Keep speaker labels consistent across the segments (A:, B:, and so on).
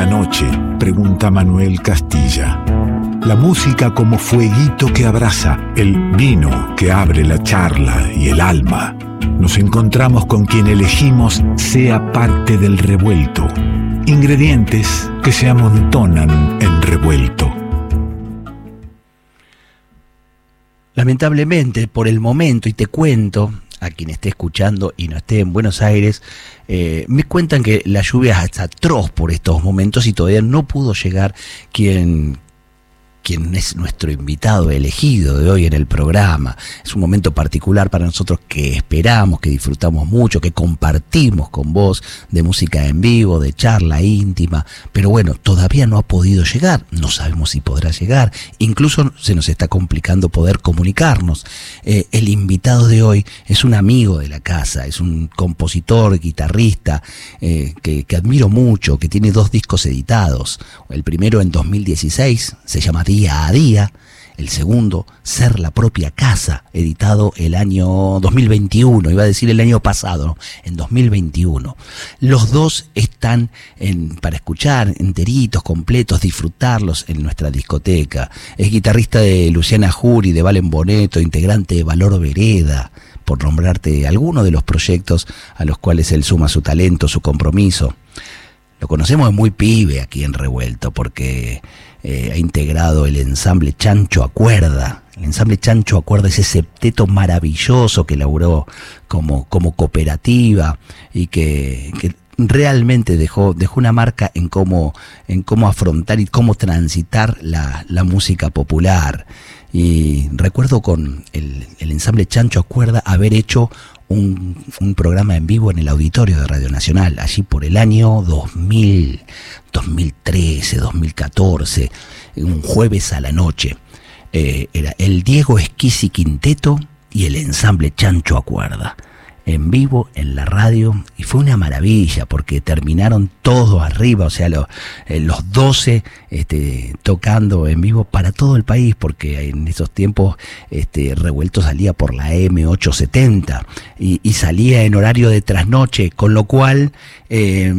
A: la noche? Pregunta Manuel Castilla. La música como fueguito que abraza, el vino que abre la charla y el alma. Nos encontramos con quien elegimos sea parte del revuelto. Ingredientes que se amontonan en revuelto.
B: Lamentablemente, por el momento, y te cuento, a quien esté escuchando y no esté en Buenos Aires, eh, me cuentan que la lluvia es atroz por estos momentos y todavía no pudo llegar quien, quien es nuestro invitado elegido de hoy en el programa. Es un momento particular para nosotros que esperamos, que disfrutamos mucho, que compartimos con vos de música en vivo, de charla íntima, pero bueno, todavía no ha podido llegar, no sabemos si podrá llegar, incluso se nos está complicando poder comunicarnos. Eh, el invitado de hoy es un amigo de la casa, es un compositor, guitarrista eh, que, que admiro mucho, que tiene dos discos editados, el primero en 2016, se llama día a día. El segundo, Ser la propia casa, editado el año 2021, iba a decir el año pasado, en 2021. Los dos están para escuchar enteritos, completos, disfrutarlos en nuestra discoteca. Es guitarrista de Luciana Jury, de Valen Boneto, integrante de Valor Vereda, por nombrarte alguno de los proyectos a los cuales él suma su talento, su compromiso. Lo conocemos muy pibe aquí en Revuelto, porque eh, ha integrado el ensamble Chancho Acuerda. El ensamble Chancho Acuerda, ese septeto maravilloso que elaboró como, como cooperativa y que, realmente dejó, dejó una marca en cómo, en cómo afrontar y cómo transitar la, la música popular. Y recuerdo con el, ensamble Chancho Acuerda haber hecho un, un, programa en vivo en el auditorio de Radio Nacional, allí por el año 2000, 2013, 2014, un jueves a la noche. Eh, era el Diego Esquisi Quinteto y el ensamble Chancho Acuerda en vivo en la radio y fue una maravilla porque terminaron todos arriba, o sea, eh, los 12 este, tocando en vivo para todo el país porque en esos tiempos este, Revuelto salía por la M870 y, salía en horario de trasnoche, con lo cual eh,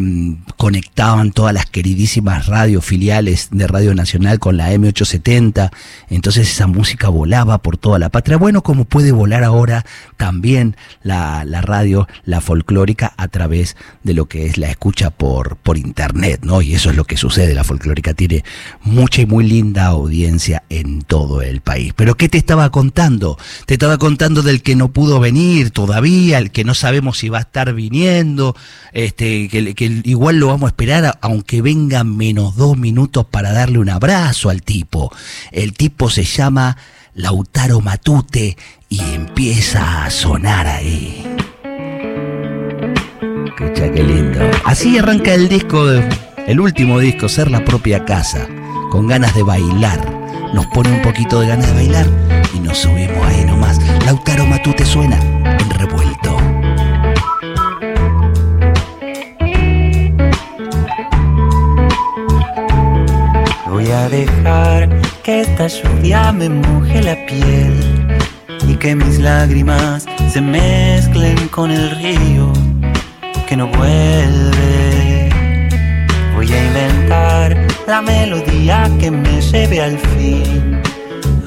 B: conectaban todas las queridísimas radios filiales de Radio Nacional con la M870, entonces esa música volaba por toda la patria, bueno, como puede volar ahora también la radio, la folclórica, a través de lo que es la escucha por, por internet, ¿no? Y eso es lo que sucede, la folclórica tiene mucha y muy linda audiencia en todo el país. Pero ¿qué te estaba contando? Te estaba contando del que no pudo venir todavía, el que no sabemos si va a estar viniendo, este, que, que igual lo vamos a esperar aunque vengan menos dos minutos para darle un abrazo al tipo. El tipo se llama Lautaro Matute y empieza a sonar ahí. Escucha qué lindo. Así arranca el disco, el último disco, Ser la propia casa, con ganas de bailar. Nos pone un poquito de ganas de bailar y nos subimos ahí nomás. Lautaro Matute suena en revuelto.
C: Voy a dejar que esta lluvia me moje la piel y que mis lágrimas se mezclen con el río que no vuelve. Voy a inventar la melodía que me lleve al fin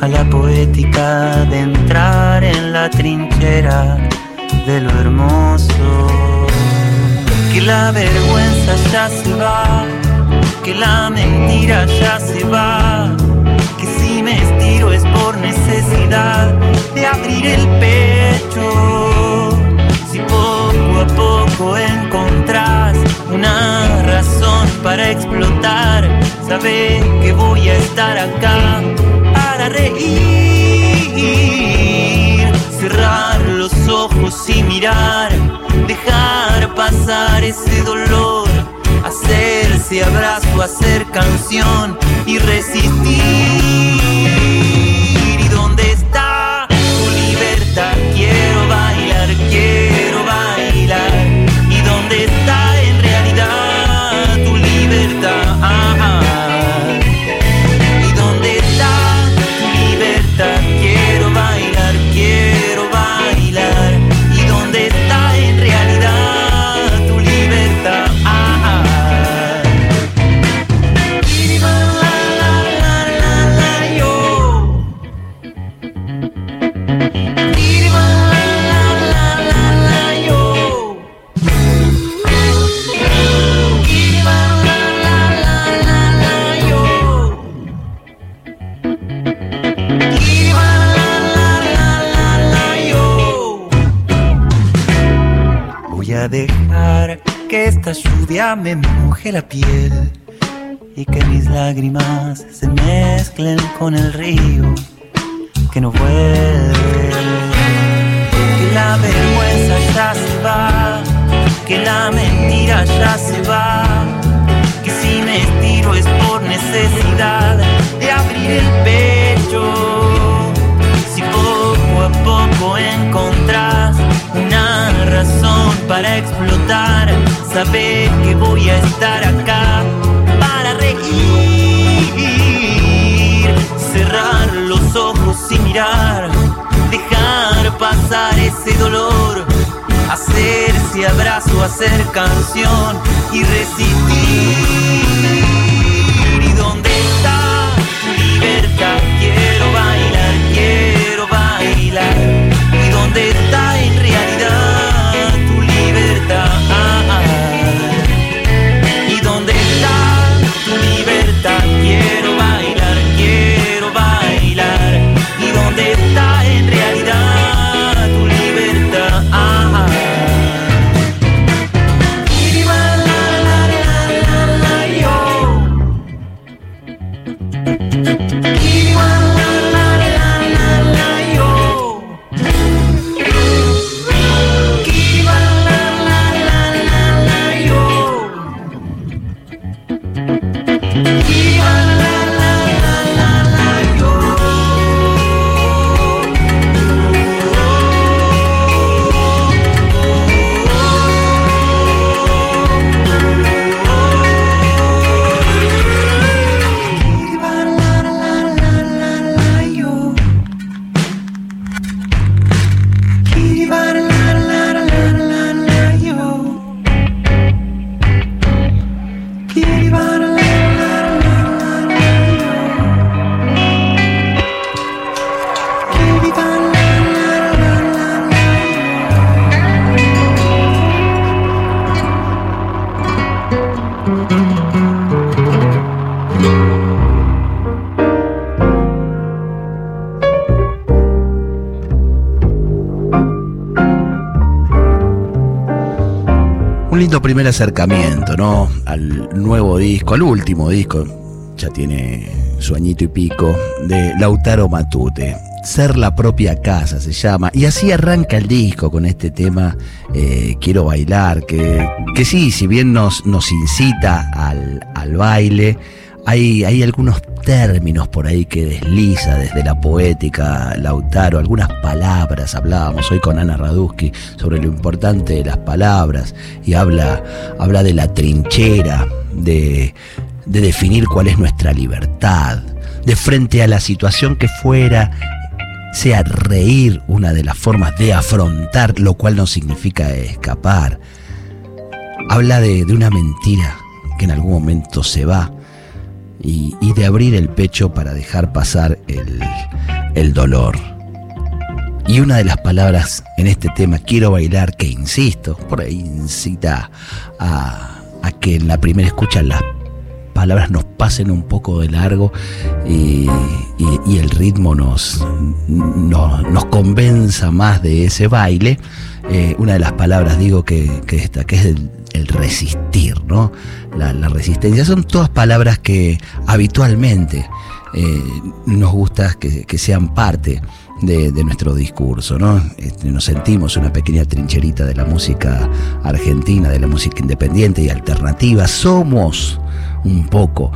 C: a la poética de entrar en la trinchera de lo hermoso. Que la vergüenza ya se va, que la mentira ya se va, que si me estiro es por necesidad de abrir el pecho. A poco encontrás una razón para explotar, sabe que voy a estar acá para reír, cerrar los ojos y mirar, dejar pasar ese dolor, hacerse abrazo, hacer canción y resistir. Esta lluvia me moje la piel y que mis lágrimas se mezclen con el río que no vuelve. Que la vergüenza ya se va, que la mentira ya se va, que si me estiro es por necesidad de abrir el pecho. Si poco a poco razón para explotar, saber que voy a estar acá para reír, cerrar los ojos y mirar, dejar pasar ese dolor, hacerse abrazo, hacer canción y resistir. ¿Y dónde está tu libertad?
B: Primer acercamiento, ¿no? Al nuevo disco, al último disco, ya tiene su añito y pico, de Lautaro Matute. Ser la propia casa se llama. Y así arranca el disco con este tema, eh, Quiero bailar, que, que sí, si bien nos, nos incita al, al baile, hay, algunos términos por ahí que desliza desde la poética Lautaro, algunas palabras, hablábamos hoy con Ana Radusky sobre lo importante de las palabras y habla, habla de la trinchera, de, de definir cuál es nuestra libertad, de frente a la situación que fuera, sea reír una de las formas de afrontar, lo cual no significa escapar. Habla de, de una mentira que en algún momento se va y, de abrir el pecho para dejar pasar el, dolor. Y una de las palabras en este tema, quiero bailar, que insisto, por incita a, que en la primera escucha las palabras nos pasen un poco de largo y, y- el ritmo nos, nos, nos convenza más de ese baile. Eh, una de las palabras, digo, que, que esta, que es el, el resistir, ¿no? La, resistencia. Son todas palabras que habitualmente eh, nos gusta que, que sean parte de, de nuestro discurso, ¿no? Este, nos sentimos una pequeña trincherita de la música argentina, de la música independiente y alternativa. Somos un poco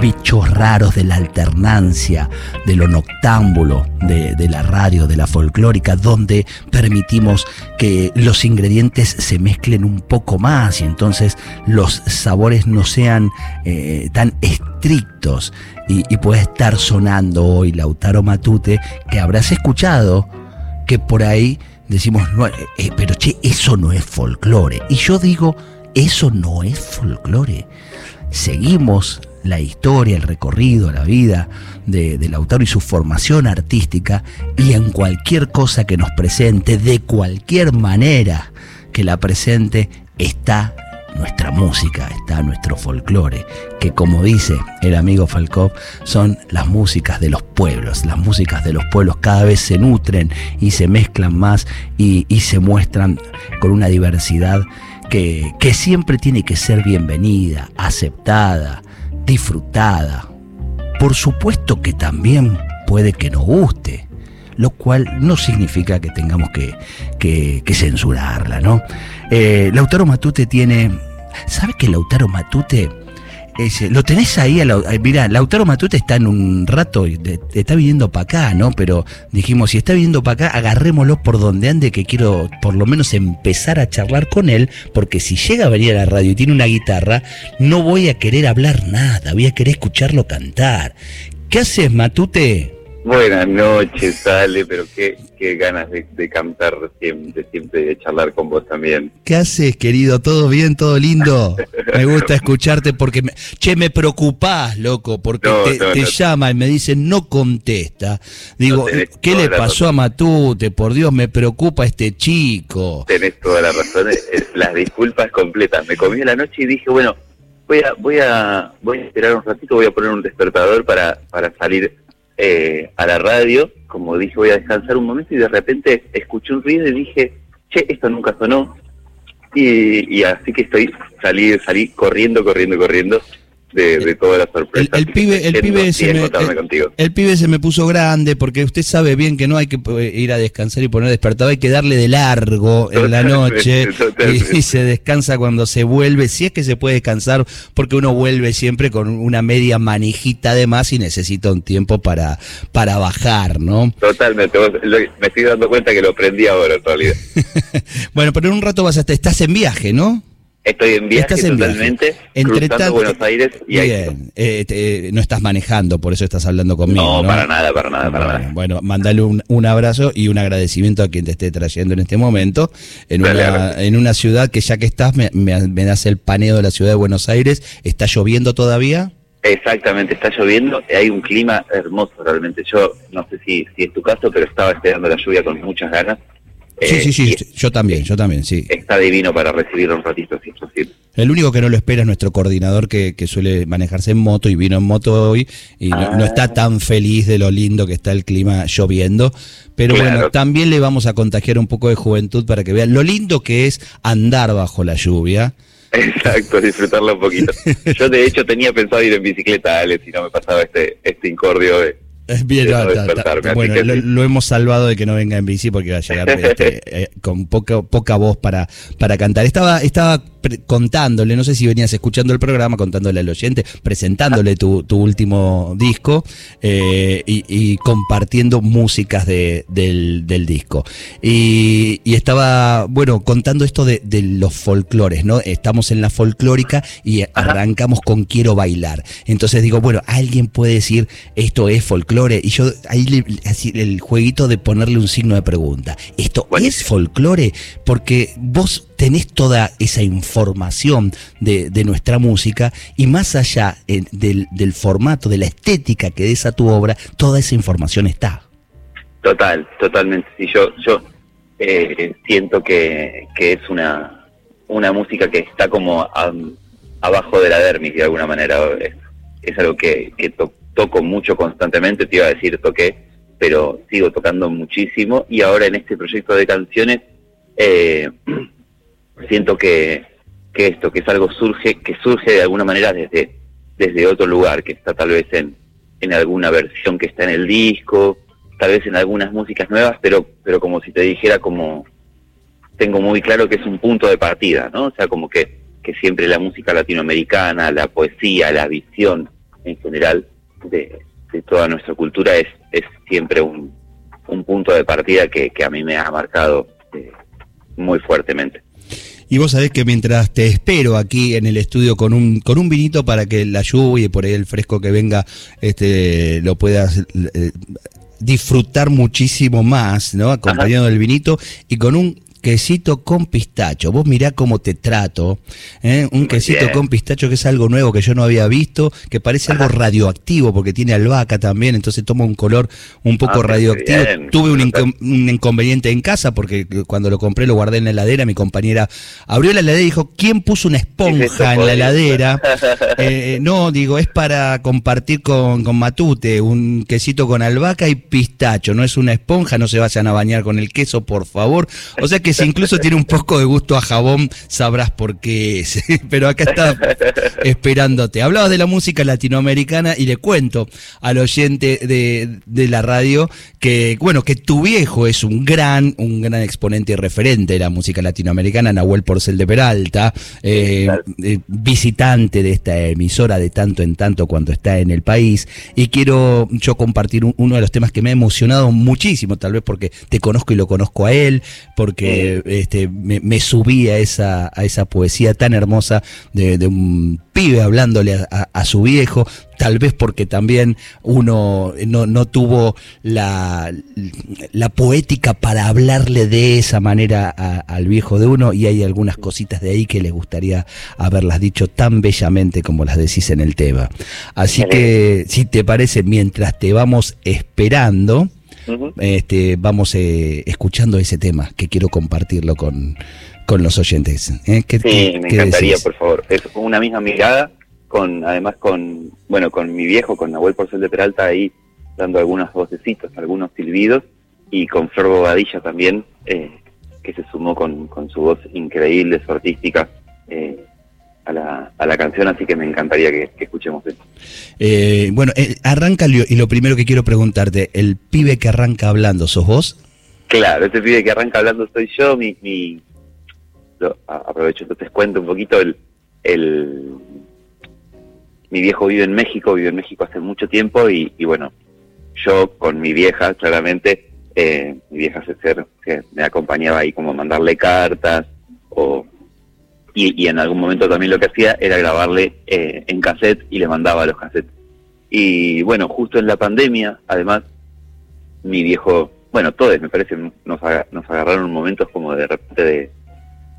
B: bichos raros de la alternancia, de lo noctámbulo, de, de la radio, de la folclórica, donde permitimos que los ingredientes se mezclen un poco más y entonces los sabores no sean eh, tan estrictos. Y, puede estar sonando hoy Lautaro Matute, que habrás escuchado que por ahí decimos, eh, pero che, eso no es folclore. Y yo digo, eso no es folclore. Seguimos la historia, el recorrido, la vida de, del autor y su formación artística y en cualquier cosa que nos presente, de cualquier manera que la presente, está nuestra música, está nuestro folclore, que como dice el amigo Falkov, son las músicas de los pueblos. Las músicas de los pueblos cada vez se nutren y se mezclan más y se muestran con una diversidad que, siempre tiene que ser bienvenida, aceptada, disfrutada. Por supuesto que también puede que nos guste, lo cual no significa que tengamos que, censurarla, ¿no? Eh, Lautaro Matute tiene... ¿Sabes que Lautaro Matute lo tenés ahí, a mira, Lautaro Matute está en un rato, está viniendo para acá, ¿no? Pero dijimos, si está viniendo para acá, agarrémoslo por donde ande, que quiero por lo menos empezar a charlar con él, porque si llega a venir a la radio y tiene una guitarra, no voy a querer hablar nada, voy a querer escucharlo cantar. ¿Qué haces, Matute?
D: Buenas noches, Ale, pero qué, qué ganas de, cantar siempre, siempre de charlar con vos también.
B: ¿Qué haces, querido? ¿Todo bien? ¿Todo lindo? Me gusta escucharte porque, me, che, me preocupás, loco, porque te, llama y me dice no contesta. Digo, ¿qué le pasó a Matute? Por Dios, me preocupa este chico.
D: Tenés toda la razón, las disculpas completas. Me comí la noche y dije, bueno, voy a, voy a, voy a esperar un ratito, voy a poner un despertador para, para salir eh, a la radio, como dije voy a descansar un momento y de repente escuché un ruido y dije, che, esto nunca sonó. Y, así que estoy, salí, salí corriendo, corriendo, corriendo de, de toda la sorpresa.
B: El, pibe, el, pibe se me, el, pibe se me puso grande porque usted sabe bien que no hay que ir a descansar y poner despertador, hay que darle de largo en la noche y, se descansa cuando se vuelve, si es que se puede descansar, porque uno vuelve siempre con una media manijita de más y necesita un tiempo para, para bajar, ¿no?
D: Totalmente, me estoy dando cuenta que lo aprendí ahora en realidad.
B: bueno, pero en un rato vas a estar, estás en viaje, ¿no?
D: Estoy en viaje totalmente, Entre tanto, Buenos Aires y
B: bien, eh, no estás manejando, por eso estás hablando conmigo.
D: No, para nada, para nada, para nada.
B: Bueno, mandale un, un, abrazo y un agradecimiento a quien te esté trayendo en este momento, en, una, en una ciudad que ya que estás, me, me, das el paneo de la ciudad de Buenos Aires, ¿está lloviendo todavía?
D: Exactamente, está lloviendo, hay un clima hermoso realmente. Yo no sé si, si es tu caso, pero estaba esperando la lluvia con muchas ganas
B: Sí, sí, sí, yo también, yo también, sí.
D: Está divino para recibir un ratito, si es posible.
B: El único que no lo espera es nuestro coordinador que, que suele manejarse en moto y vino en moto hoy y no, está ah. tan feliz de lo lindo que está el clima lloviendo. Pero bueno, también le vamos a contagiar un poco de juventud para que vean lo lindo que es andar bajo la lluvia.
D: Exacto, disfrutarlo un poquito. Yo de hecho tenía pensado ir en bicicleta, Alex, si no me pasaba este, este incordio de
B: Bien, bueno, lo, hemos salvado de que no venga en bici porque va a llegar este, eh, con poca, poca voz para, para cantar. Estaba, estaba contándole, no sé si venías escuchando el programa, contándole al oyente, presentándole tu, tu último disco eh, y, compartiendo músicas de, del, del, disco. Y, y, estaba, bueno, contando esto de, de, los folclores, ¿no? Estamos en la folclórica y arrancamos con Quiero bailar. Entonces digo, bueno, alguien puede decir esto es folclore y yo ahí le, así, el jueguito de ponerle un signo de pregunta. ¿Esto es folclore? Porque vos tenés toda esa información de, nuestra música y más allá eh, del, formato, de la estética que des a tu obra, toda esa información está.
D: Total, totalmente. Sí, yo, yo eh, siento que, es una, una música que está como abajo de la dermis de alguna manera. Es, algo que, toco mucho constantemente, te iba a decir toqué, pero sigo tocando muchísimo y ahora en este proyecto de canciones eh, siento que, que esto, que es algo surge, que surge de alguna manera desde, desde otro lugar, que está tal vez en, en alguna versión que está en el disco, tal vez en algunas músicas nuevas, pero, pero como si te dijera como tengo muy claro que es un punto de partida, ¿no? O sea, como que, que siempre la música latinoamericana, la poesía, la visión en general de, de toda nuestra cultura es, es siempre un, un punto de partida que, que a mí me ha marcado eh, muy fuertemente.
B: Y vos sabés que mientras te espero aquí en el estudio con un, con un vinito para que la lluvia y por ahí el fresco que venga este, lo puedas eh, disfrutar muchísimo más, ¿no? Acompañado del vinito y con un quesito con pistacho. Vos mirá cómo te trato. ¿eh? Un quesito con pistacho que es algo nuevo que yo no había visto, que parece algo radioactivo porque tiene albahaca también, entonces toma un color un poco ah, radioactivo. Tuve un, inconveniente en casa porque cuando lo compré lo guardé en la heladera. Mi compañera abrió la heladera y dijo: ¿Quién puso una esponja en la heladera? Eh, no, digo, es para compartir con, con Matute un quesito con albahaca y pistacho. No es una esponja, no se vayan a bañar con el queso, por favor. O sea que que si incluso tiene un poco de gusto a jabón, sabrás por qué es. Pero acá está esperándote. Hablabas de la música latinoamericana y le cuento al oyente de, de la radio que, bueno, que tu viejo es un gran, un gran exponente y referente de la música latinoamericana, Nahuel Porcel de Peralta, eh, eh, visitante de esta emisora de tanto en tanto cuando está en el país. Y quiero yo compartir uno de los temas que me ha emocionado muchísimo, tal vez porque te conozco y lo conozco a él, porque este, me, subí a esa, a esa poesía tan hermosa de, un pibe hablándole a, su viejo, tal vez porque también uno no, no tuvo la, la, poética para hablarle de esa manera al viejo de uno y hay algunas cositas de ahí que le gustaría haberlas dicho tan bellamente como las decís en el tema. Así que, si te parece, mientras te vamos esperando, este, vamos eh, escuchando ese tema que quiero compartirlo con, con los oyentes.
D: ¿eh? sí, me encantaría, por favor. Es una misma mirada, con además con bueno con mi viejo, con Nahuel Porcel de Peralta ahí dando algunas vocecitos, algunos silbidos, y con Flor Bobadilla también, eh, que se sumó con, con, su voz increíble, su artística. Eh, a la, a la canción, así que me encantaría que, escuchemos eso.
B: Eh, bueno, eh, arranca y lo primero que quiero preguntarte, ¿el pibe que arranca hablando, sos vos?
D: Claro, ese pibe que arranca hablando soy yo, mi, mi aprovecho, entonces cuento un poquito el, el mi viejo vive en México, vive en México hace mucho tiempo y, bueno, yo con mi vieja, claramente, eh, mi vieja se ser que me acompañaba ahí como mandarle cartas o y, en algún momento también lo que hacía era grabarle eh, en cassette y le mandaba los cassettes. Y bueno, justo en la pandemia, además, mi viejo, bueno, todos me parece, nos, nos agarraron momentos como de repente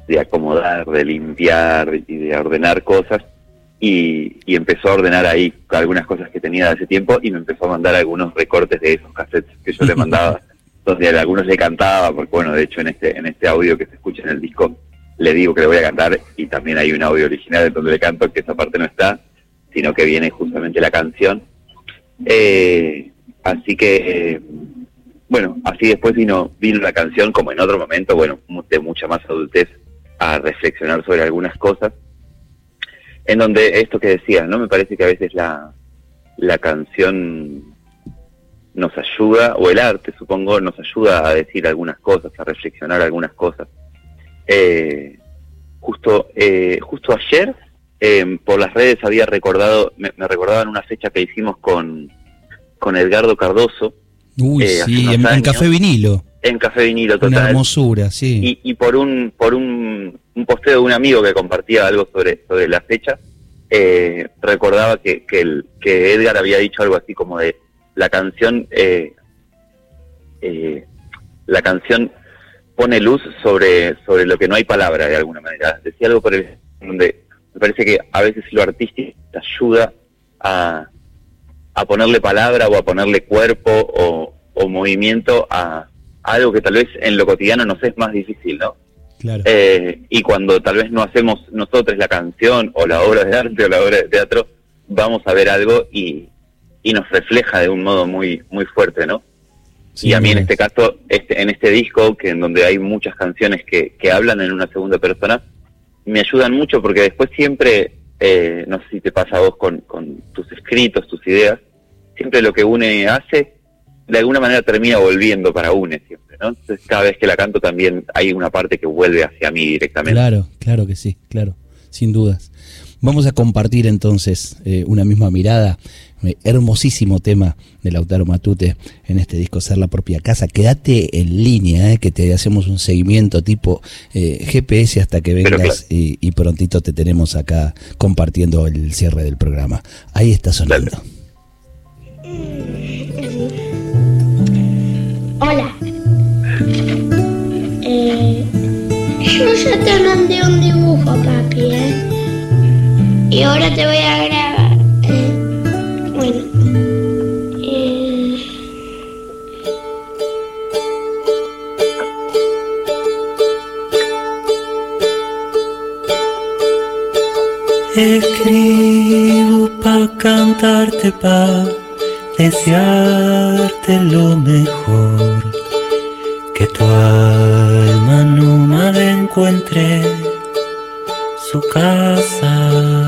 D: de, acomodar, de limpiar y de ordenar cosas. Y, y, empezó a ordenar ahí algunas cosas que tenía de hace tiempo y me empezó a mandar algunos recortes de esos cassettes que yo le mandaba, donde algunos le cantaba, porque bueno, de hecho en este, en este audio que se escucha en el disco le digo que le voy a cantar y también hay un audio original donde le canto que esa parte no está, sino que viene justamente la canción. Eh, así que, bueno, así después vino, vino la canción como en otro momento, bueno, de mucha más adultez, a reflexionar sobre algunas cosas, en donde esto que decía, ¿no? Me parece que a veces la, la canción nos ayuda, o el arte supongo, nos ayuda a decir algunas cosas, a reflexionar algunas cosas. Eh, justo, eh, justo ayer em, por las redes había recordado, me, recordaban una fecha que hicimos con, con Edgardo Cardoso.
B: Uy, eh, sí, en, Café Vinilo.
D: En Café Vinilo, total.
B: Una hermosura, sí.
D: Y, por un por un, un, posteo de un amigo que compartía algo sobre, sobre la fecha, eh, recordaba que, que, el, que Edgar había dicho algo así como de la canción, eh, la canción pone luz sobre, sobre lo que no hay palabra de alguna manera. Decía algo por el donde me parece que a veces lo artístico te ayuda a, a ponerle palabra o a ponerle cuerpo o, movimiento a, algo que tal vez en lo cotidiano nos es más difícil, ¿no? Claro. Eh, y cuando tal vez no hacemos nosotros la canción o la obra de arte o la obra de teatro, vamos a ver algo y, y nos refleja de un modo muy, muy fuerte, ¿no? Y a mí en este caso, este, en este disco, que en donde hay muchas canciones que, que hablan en una segunda persona, me ayudan mucho porque después siempre, eh, no sé si te pasa a vos con, con tus escritos, tus ideas, siempre lo que une hace, de alguna manera termina volviendo para une siempre, ¿no? Entonces cada vez que la canto también hay una parte que vuelve hacia mí directamente.
B: Claro, claro que sí, claro, sin dudas. Vamos a compartir entonces eh, una misma mirada hermosísimo tema de Lautaro Matute en este disco Ser la propia casa. Quédate en línea, eh, que te hacemos un seguimiento tipo eh, GPS hasta que vengas y, prontito te tenemos acá compartiendo el cierre del programa. Ahí está sonando.
E: Hola. Eh, yo ya te mandé un dibujo, papi, ¿eh? Y ahora te voy a grabar.
C: Escribo pa' cantarte, pa' desearte lo mejor. Que tu alma nómada encuentre su casa.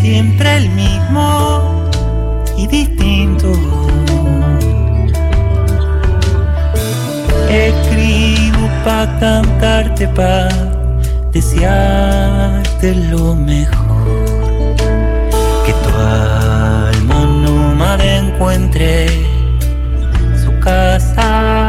C: Siempre el mismo y distinto. Escribo pa' cantarte, pa' desearte lo mejor. Que tu alma nómada encuentre su casa.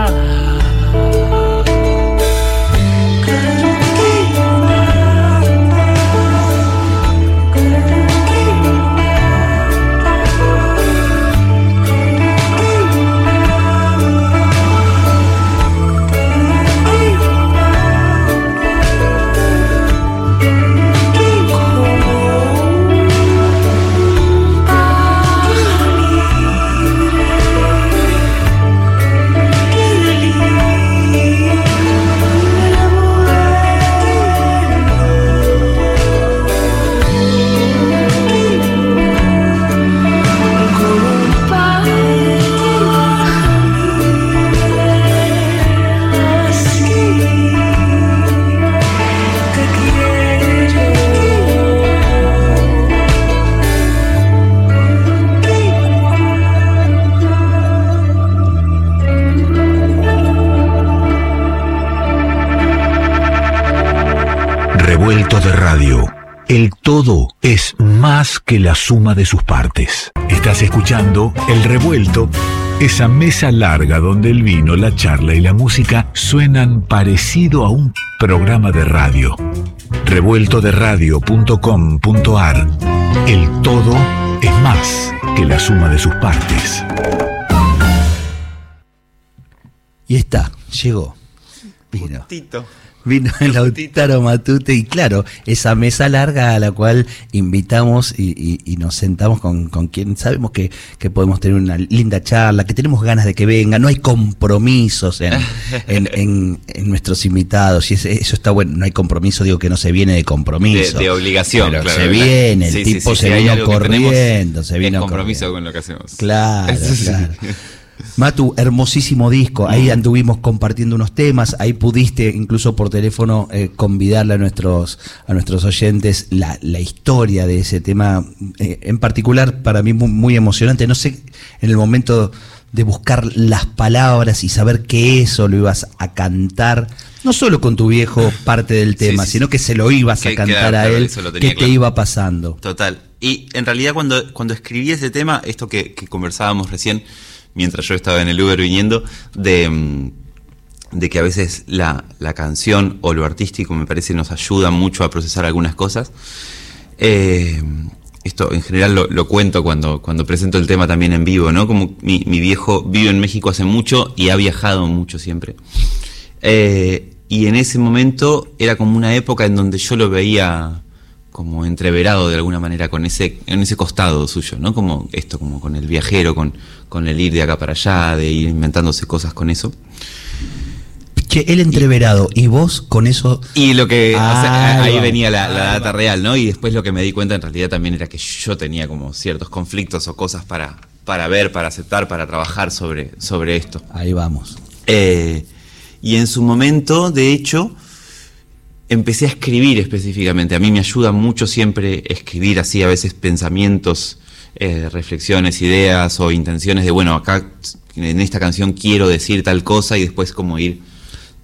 A: De radio. El todo es más que la suma de sus partes. Estás escuchando El Revuelto, esa mesa larga donde el vino, la charla y la música suenan parecido a un programa de radio. Revueltoderadio.com.ar El todo es más que la suma de sus partes.
B: Y está, llegó. Vino.
D: Justito.
B: Vino el Lautaro Matute y claro, esa mesa larga a la cual invitamos y, y- y nos sentamos con, con quien sabemos que, que podemos tener una linda charla, que tenemos ganas de que venga, no hay compromisos en, en, en- en nuestros invitados y eso está bueno, no hay compromiso, digo que no se viene de compromiso.
D: De, de obligación,
B: Pero
D: claro.
B: se viene, el
D: Sí,
B: tipo
D: sí,
B: se vino corriendo, se vino
D: compromiso
B: corriendo.
D: con lo que hacemos.
B: Claro, claro. Matu, hermosísimo disco. Ahí anduvimos compartiendo unos temas. Ahí pudiste, incluso por teléfono, eh, convidarle a nuestros, a nuestros oyentes la, la historia de ese tema. eh, en particular, para mí, muy, muy emocionante. No sé, en el momento de buscar las palabras y saber que eso lo ibas a cantar, No solo con tu viejo parte del tema,
D: sí,
B: sino que se lo ibas a cantar
D: claro,
B: a
D: claro,
B: él,
D: tenía
B: que te
D: claro.
B: iba pasando.
D: Total. Y en realidad cuando, cuando escribí ese tema, esto que, que conversábamos recién, mientras yo estaba en el Uber viniendo, de, mm, de que a veces la, la canción o lo artístico me parece nos ayuda mucho a procesar algunas cosas. Eh, esto en general lo, lo cuento cuando, cuando presento el tema también en vivo, ¿no? Como mi, mi viejo vive en México hace mucho y ha viajado mucho siempre. Eh, y en ese momento era como una época en donde yo lo veía como entreverado de alguna manera con ese, en ese costado suyo, ¿no? Como esto, como con el viajero, con, con el ir de acá para allá, de ir inventándose cosas con eso.
B: Che, él entreverado y vos con eso.
D: Y lo que, o sea,
B: Ahí va.
D: venía la, la data
B: va.
D: real, ¿no? Y después lo que me di cuenta en realidad también era que yo tenía como ciertos conflictos o cosas para, para ver, para aceptar, para trabajar sobre, sobre esto.
B: Ahí vamos.
D: Eh, y en su momento, de hecho, empecé a escribir específicamente. A mí me ayuda mucho siempre escribir así, a veces pensamientos, eh, reflexiones, ideas o intenciones de, bueno, acá en esta canción quiero decir tal cosa y después como ir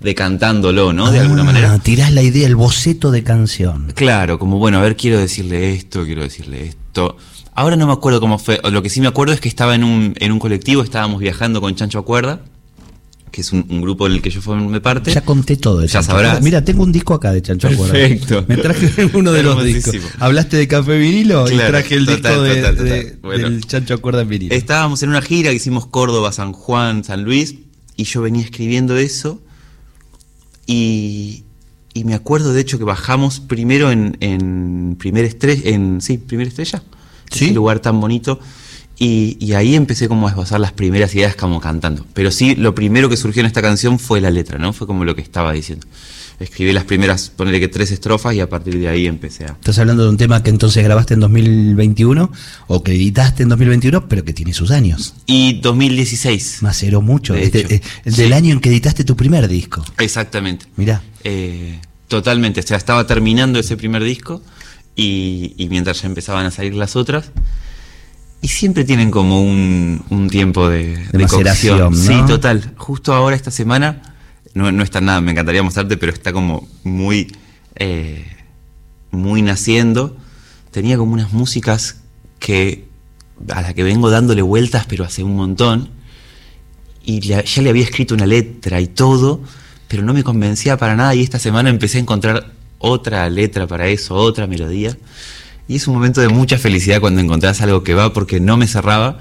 D: decantándolo, ¿no? De alguna
B: Ah,
D: manera.
B: Tirás la idea, el boceto de canción.
D: Claro, como bueno, a ver, quiero decirle esto, quiero decirle esto. Ahora no me acuerdo cómo fue. Lo que sí me acuerdo es que estaba en un, en un colectivo, estábamos viajando con Chancho Acuerda, que es un, un grupo en el que yo formé parte.
B: Ya conté todo de
D: Ya sabrás.
B: Mira, tengo un disco acá de Chancho.
D: Perfecto.
B: Me traje uno de los discos. Hablaste de café vinilo y
D: Claro,
B: traje el
D: total,
B: disco de,
D: total, total.
B: de-
D: Bueno.
B: del Chancho Acuerda en vinilo.
D: Estábamos en una gira que hicimos Córdoba, San Juan, San Luis, y yo venía escribiendo eso. Y, y me acuerdo, de hecho, que bajamos primero en, en Primer Estrella, en, sí, Primer Estrella,
B: Sí.
D: ese lugar tan bonito. Y, y ahí empecé como a esbozar las primeras ideas como cantando. Pero sí, lo primero que surgió en esta canción fue la letra, ¿no? Fue como lo que estaba diciendo. Escribí las primeras, ponerle que tres estrofas y a partir de ahí empecé a...
B: Estás hablando de un tema que entonces grabaste en 2021 o que editaste en 2021, pero que tiene sus años.
D: Y 2016.
B: Maceró mucho.
D: De
B: Este, eh, el del
D: sí.
B: año en que editaste tu primer disco.
D: Exactamente.
B: Mirá.
D: Eh, totalmente, o sea, estaba terminando ese primer disco y, y mientras ya empezaban a salir las otras. Y siempre tienen como un, un tiempo de,
B: De maceración.
D: Sí, total. Justo ahora, esta semana, no, no está nada, me encantaría mostrarte, pero está como muy, eh, muy naciendo. Tenía como unas músicas que a la que vengo dándole vueltas, pero hace un montón y le- ya le había escrito una letra y todo, pero no me convencía para nada y esta semana empecé a encontrar otra letra para eso, otra melodía. Y es un momento de mucha felicidad cuando encontrás algo que va porque no me cerraba.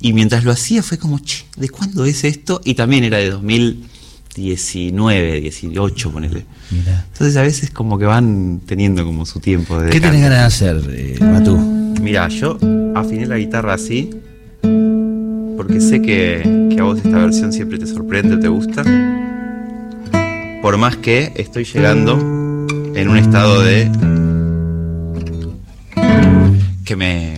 D: Y mientras lo hacía fue como, che, ¿de cuándo es esto? Y también era de 2019, 18, ponele.
B: Mirá.
D: Entonces a veces como que van teniendo como su tiempo de
B: ¿Qué tenés ganas de hacer, eh, Matú?
D: Mira, yo afiné la guitarra así porque sé que, que a vos esta versión siempre te sorprende, te gusta. Por más que estoy llegando en un estado de que me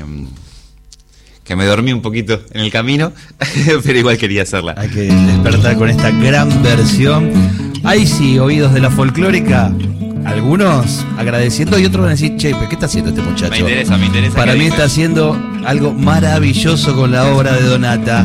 D: que me dormí un poquito en el camino, pero igual quería hacerla.
B: Hay que despertar con esta gran versión. Ahí sí, oídos de la folclórica. Algunos agradeciendo y otros van a decir, che, ¿qué está haciendo este muchacho?
D: Me interesa, me interesa
B: Para mí está haciendo algo maravilloso con la obra de Donata.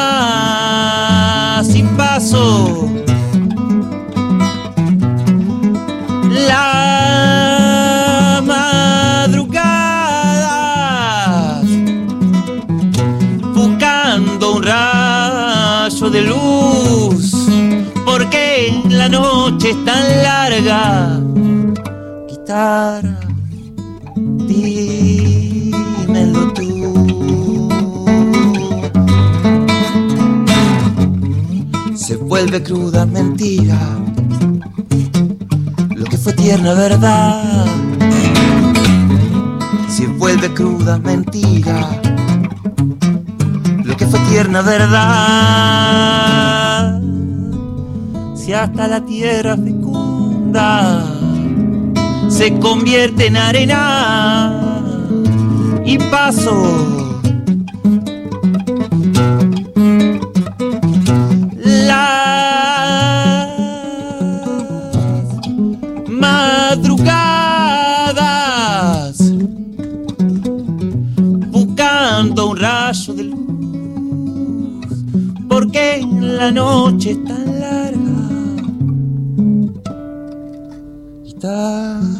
C: tan larga. Guitarra dímelo tú. Se vuelve cruda mentira. Lo que fue tierna verdad. Se vuelve cruda mentira. Lo que fue tierna verdad hasta la tierra fecunda se convierte en arena y paso. Madrugadas buscando un rayo de luz porque la noche es guitarra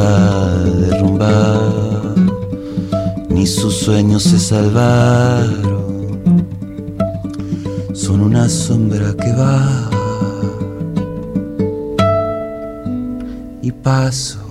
C: derrumbado. Ni sus sueños se salvaron. Son una sombra que va y paso.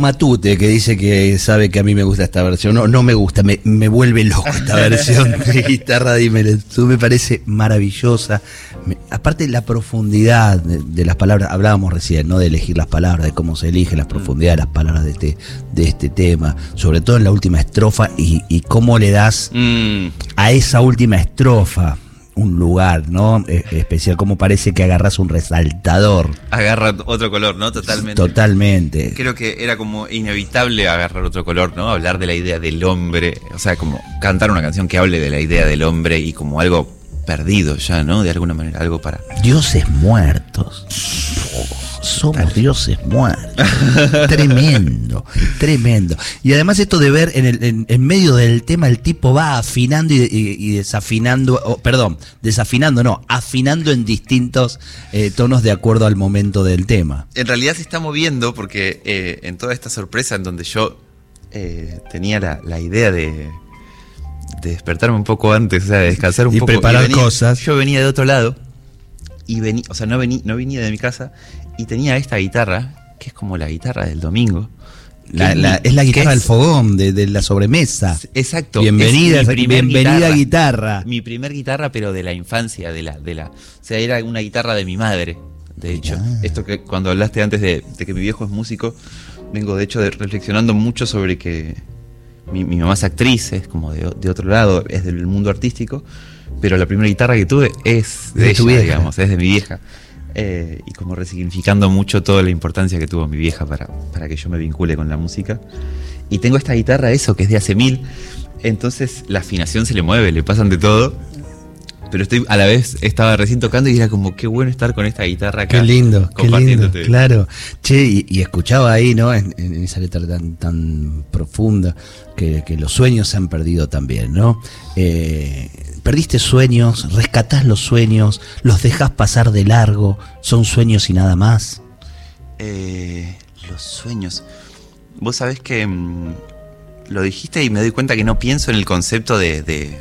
B: Matute, que dice que sabe que a mí me gusta esta versión. No, no me gusta, me, me vuelve loco esta versión de guitarra, dímelo. Tú me parece maravillosa. Me- aparte, la profundidad de, de las palabras, hablábamos recién, ¿no? De elegir las palabras, de cómo se eligen las profundidades de las palabras de este, de este tema. Sobre todo en la última estrofa y, y cómo le das
D: Mm,
B: a esa última estrofa un lugar, ¿no? Eh, especial, como parece que agarras un resaltador.
D: agarra otro color, ¿no? Totalmente.
B: Totalmente.
D: Creo que era como inevitable agarrar otro color, ¿no? Hablar de la idea del hombre, o sea, como cantar una canción que hable de la idea del hombre y como algo perdido ya, ¿no? De alguna manera, algo para...
B: Dioses muertos. Somos dioses muertos. tremendo, tremendo. Y además esto de ver en, el, en, en medio del tema el tipo va afinando y, y- y desafinando, oh, perdón, desafinando, no, afinando en distintos eh, tonos de acuerdo al momento del tema.
D: En realidad se está moviendo porque eh, en toda esta sorpresa en donde yo eh, tenía la, la idea de, de despertarme un poco antes, o sea, de descansar un
B: Y
D: poco.
B: preparar
D: venía-
B: cosas.
D: Yo venía de otro lado y venía, o sea, no, vení, no venía de mi casa y tenía esta guitarra, que es como la guitarra del domingo.
B: La- la- es la guitarra del fogón, de, de la sobremesa.
D: Exacto.
B: Bienvenida, bienvenida guitarra.
D: Mi primer guitarra, pero de la infancia, de la, de la. O sea, era una guitarra de mi madre. De hecho,
B: Mirá.
D: esto que cuando hablaste antes de, de que mi viejo es músico, vengo de hecho de, reflexionando mucho sobre que mi, mi mamá es actriz, es como de, de otro lado, es del mundo artístico, pero la primera guitarra que tuve es de,
B: tu vieja.
D: digamos, es de mi vieja. Eh, y como resignificando mucho toda la importancia que tuvo mi vieja para, para que yo me vincule con la música. Y tengo esta guitarra, eso, que es de hace mil. Entonces la afinación se le mueve, le pasan de todo. Pero estoy a la vez estaba recién tocando y era como qué bueno estar con esta guitarra acá.
B: Qué lindo, qué lindo, claro. Che, y, y escuchaba ahí, ¿no? En, en esa letra tan, tan profunda, que, que los sueños se han perdido también, ¿no? Eh, perdiste sueños, rescatás los sueños, los dejas pasar de largo, son sueños y nada más.
D: Eh, los sueños. vos sabés que mm, lo dijiste y me doy cuenta que no pienso en el concepto de, de,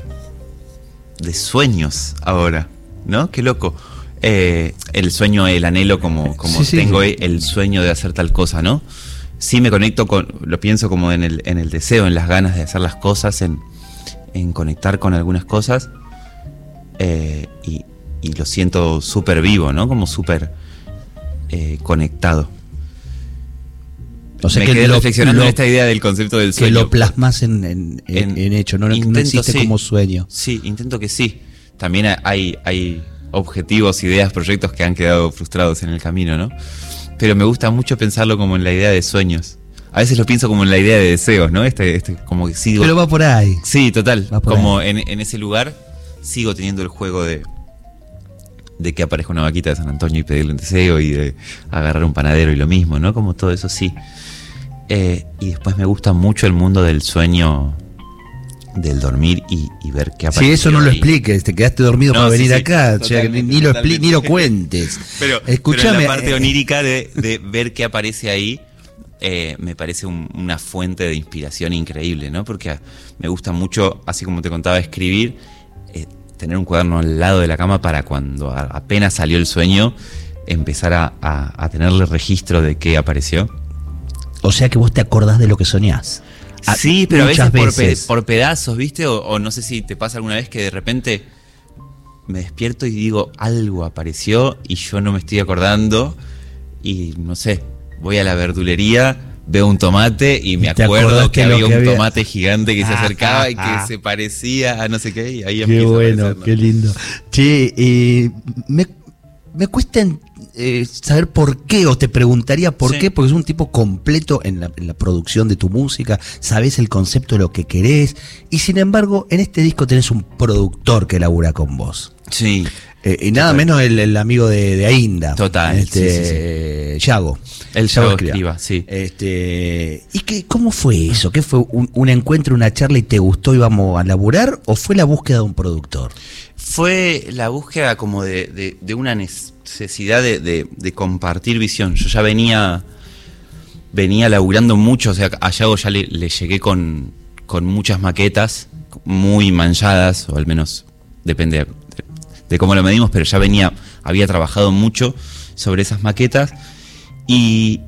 D: de sueños ahora, ¿no? Qué loco. Eh, el sueño, el anhelo, como, como
B: Sí,
D: tengo
B: sí.
D: el sueño de hacer tal cosa, ¿no? Sí me conecto con, lo pienso como en el, en el deseo, en las ganas de hacer las cosas, en, en conectar con algunas cosas. eh, y, y lo siento súper vivo, ¿no? Como súper eh, conectado.
B: O sea
D: me
B: que
D: quedé
B: lo-
D: reflexionando
B: lo-
D: en esta idea del concepto del
B: Que
D: sueño.
B: lo plasmas en, en- en-
D: En-
B: hecho, no, no
D: intento,
B: existe
D: sí.
B: como sueño.
D: Sí, intento que sí. También hay, hay objetivos, ideas, proyectos que han quedado frustrados en el camino, ¿no? Pero me gusta mucho pensarlo como en la idea de sueños. A veces lo pienso como en la idea de deseos, ¿no? Este, este como que sigo.
B: Pero va por ahí.
D: Sí, total. Como en, en ese lugar sigo teniendo el juego de de que aparezca una vaquita de San Antonio y pedirle un deseo y de agarrar un panadero y lo mismo, ¿no? Como todo eso sí. Eh, y después me gusta mucho el mundo del sueño, del dormir y, y ver qué aparece.
B: Si eso no lo expliques, te quedaste dormido
D: No,
B: para
D: sí,
B: venir
D: sí,
B: acá, o sea, ni, lo expli- ni lo cuentes.
D: Pero,
B: Escuchame,
D: pero la parte
B: eh,
D: onírica de, de ver qué aparece ahí eh, me parece un- una fuente de inspiración increíble, ¿no? Porque me gusta mucho, así como te contaba, escribir, eh, tener un cuaderno al lado de la cama para cuando apenas salió el sueño empezar a, a- a tenerle registro de qué apareció.
B: O sea que vos te acordás de lo que soñás. A-
D: sí, pero a veces, por, pe-
B: veces.
D: por pedazos, ¿viste? O, o no sé si te pasa alguna vez que de repente me despierto y digo, algo apareció y yo no me estoy acordando y no sé, voy a la verdulería, veo un tomate y me acuerdo que había
B: que
D: un
B: había-
D: tomate gigante que se
B: Ah,
D: acercaba y
B: ah,
D: que se parecía a no sé qué y ahí
B: Qué
D: empieza a
B: bueno,
D: aparecer, ¿no?
B: qué lindo. Che, eh, me, me cuesta eh, saber por qué, o te preguntaría por
D: Sí.
B: qué, porque es un tipo completo en la, en la producción de tu música, sabes el concepto de lo que querés, y sin embargo, en este disco tenés un productor que labura con vos.
D: Sí,
B: Eh, y nada menos el, el amigo de, de Ainda.
D: Total,
B: Este,
D: sí, sí, sí.
B: eh, Yago.
D: El Yago Escriba, sí.
B: Este, ¿Y qué, cómo fue eso? ¿Qué fue un, un encuentro, una charla y te gustó y vamos a laburar? ¿O fue la búsqueda de un productor?
D: fue la búsqueda como de, de- de una necesidad de, de- de compartir visión. Yo ya venía, venía laburando mucho, o sea, a Yago ya le, le llegué con, con muchas maquetas muy manchadas, o al menos depende de, cómo lo medimos, pero ya venía, había trabajado mucho sobre esas maquetas y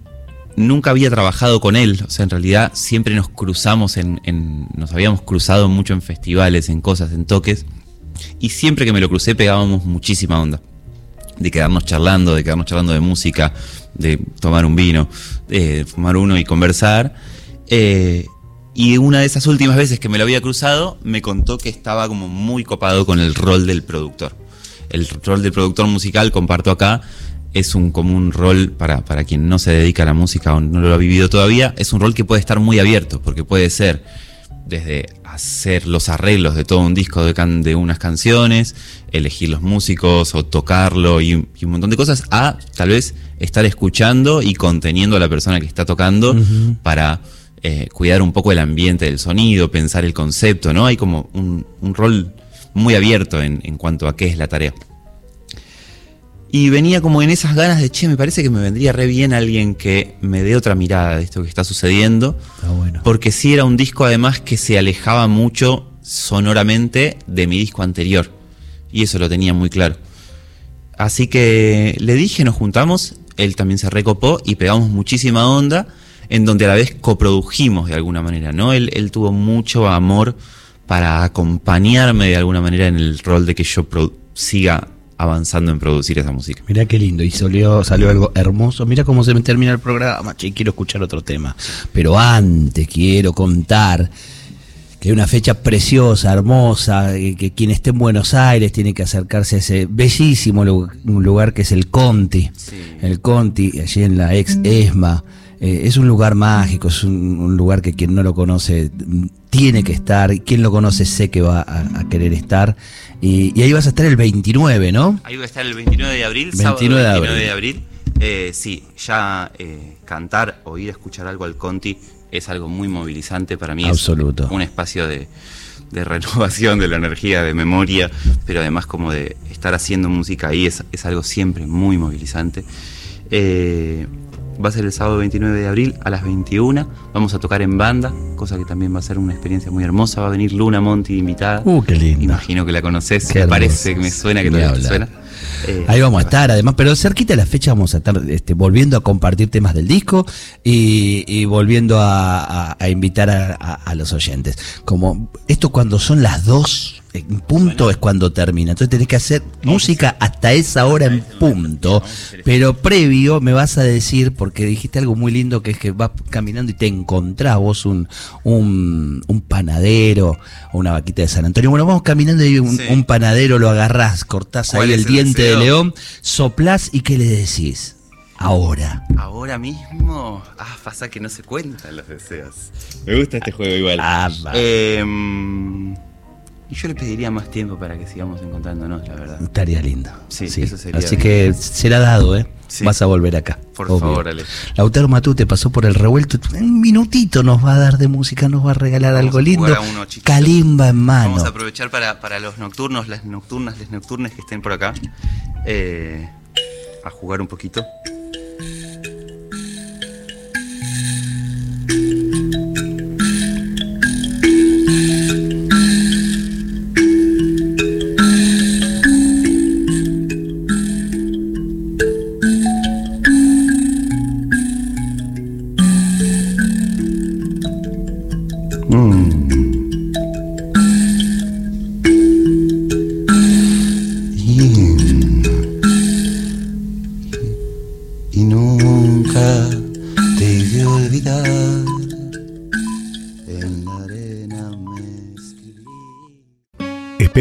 D: nunca había trabajado con él, o sea, en realidad siempre nos cruzamos en, nos habíamos cruzado mucho en festivales, en cosas, en toques, y siempre que me lo crucé pegábamos muchísima onda. De quedarnos charlando, de quedarnos charlando de música, de tomar un vino, de fumar uno y conversar. Eh, y una de esas últimas veces que me lo había cruzado, me contó que estaba como muy copado con el rol del productor. El rol del productor musical, comparto acá, es un como un rol para, para quien no se dedica a la música o no lo ha vivido todavía, es un rol que puede estar muy abierto, porque puede ser desde hacer los arreglos de todo un disco de, can- de unas canciones, elegir los músicos o tocarlo y, y un montón de cosas, a tal vez estar escuchando y conteniendo a la persona que está tocando para eh, cuidar un poco el ambiente del sonido, pensar el concepto, ¿no? Hay como un, un rol muy abierto en, en cuanto a qué es la tarea. Y venía como en esas ganas de, che, me parece que me vendría re bien alguien que me dé otra mirada de esto que está sucediendo.
B: Está bueno.
D: Porque sí era un disco además que se alejaba mucho sonoramente de mi disco anterior. Y eso lo tenía muy claro. Así que le dije, nos juntamos, él también se recopó y pegamos muchísima onda, en donde a la vez coprodujimos de alguna manera, ¿no? Él, él tuvo mucho amor para acompañarme de alguna manera en el rol de que yo pro- siga avanzando en producir esa música.
B: Mirá qué lindo, y salió, salió algo hermoso. Mira cómo se me termina el programa, che, quiero escuchar otro tema. Pero antes quiero contar que hay una fecha preciosa, hermosa, que, que quien esté en Buenos Aires tiene que acercarse a ese bellísimo un lugar que es el Conti. El Conti, allí en la ex ESMA. Eh, es un lugar mágico, es un, un lugar que quien no lo conoce tiene que estar, quien lo conoce sé que va a, a querer estar. Y, y ahí vas a estar el 29, ¿no?
D: Ahí va a estar el 29 de abril,
B: 29
D: sábado
B: de
D: 29
B: abril.
D: de abril. Eh, sí, ya eh, cantar o ir a escuchar algo al Conti es algo muy movilizante para mí.
B: Absoluto.
D: Es un espacio de, de renovación de la energía, de memoria, pero además como de estar haciendo música ahí es, es algo siempre muy movilizante. Eh, va a ser el sábado 29 de abril a las 21. Vamos a tocar en banda, cosa que también va a ser una experiencia muy hermosa. Va a venir Luna Monti invitada.
B: Uh, qué lindo.
D: Imagino que la conoces, me parece que me suena que te suena. Eh,
B: Ahí vamos a estar, además, pero cerquita de la fecha vamos a estar este, volviendo a compartir temas del disco y, y volviendo a, a- a invitar a los oyentes. Como esto cuando son las dos en punto es cuando termina. Entonces tenés que hacer música hasta esa hora en punto, pero previo me vas a decir, porque dijiste algo muy lindo que es que vas caminando y te encontrás vos un, un, un panadero o una vaquita de San Antonio. Bueno, vamos caminando y un,
D: Sí.
B: un panadero lo agarrás, cortás
D: ¿Cuál
B: ahí el
D: el
B: diente de león, soplás y ¿qué le decís? Ahora.
D: Ahora mismo. Ah, pasa que no se cuentan los deseos. Me gusta este juego igual.
B: Ah, va.
D: Y yo le pediría más tiempo para que sigamos encontrándonos, la verdad.
B: Estaría lindo.
D: Sí, eso sería
B: Así
D: bien.
B: que será dado, ¿eh?
D: Sí.
B: Vas a volver acá.
D: Por
B: obvio.
D: favor, Ale.
B: Lautaro Matute pasó por el revuelto. Un minutito nos va a dar de música, nos va a regalar
D: Vamos
B: algo
D: a
B: lindo.
D: uno.
B: Calimba en mano.
D: Vamos a aprovechar para, para los nocturnos, las nocturnas, las nocturnas que estén por acá. eh, a jugar un poquito.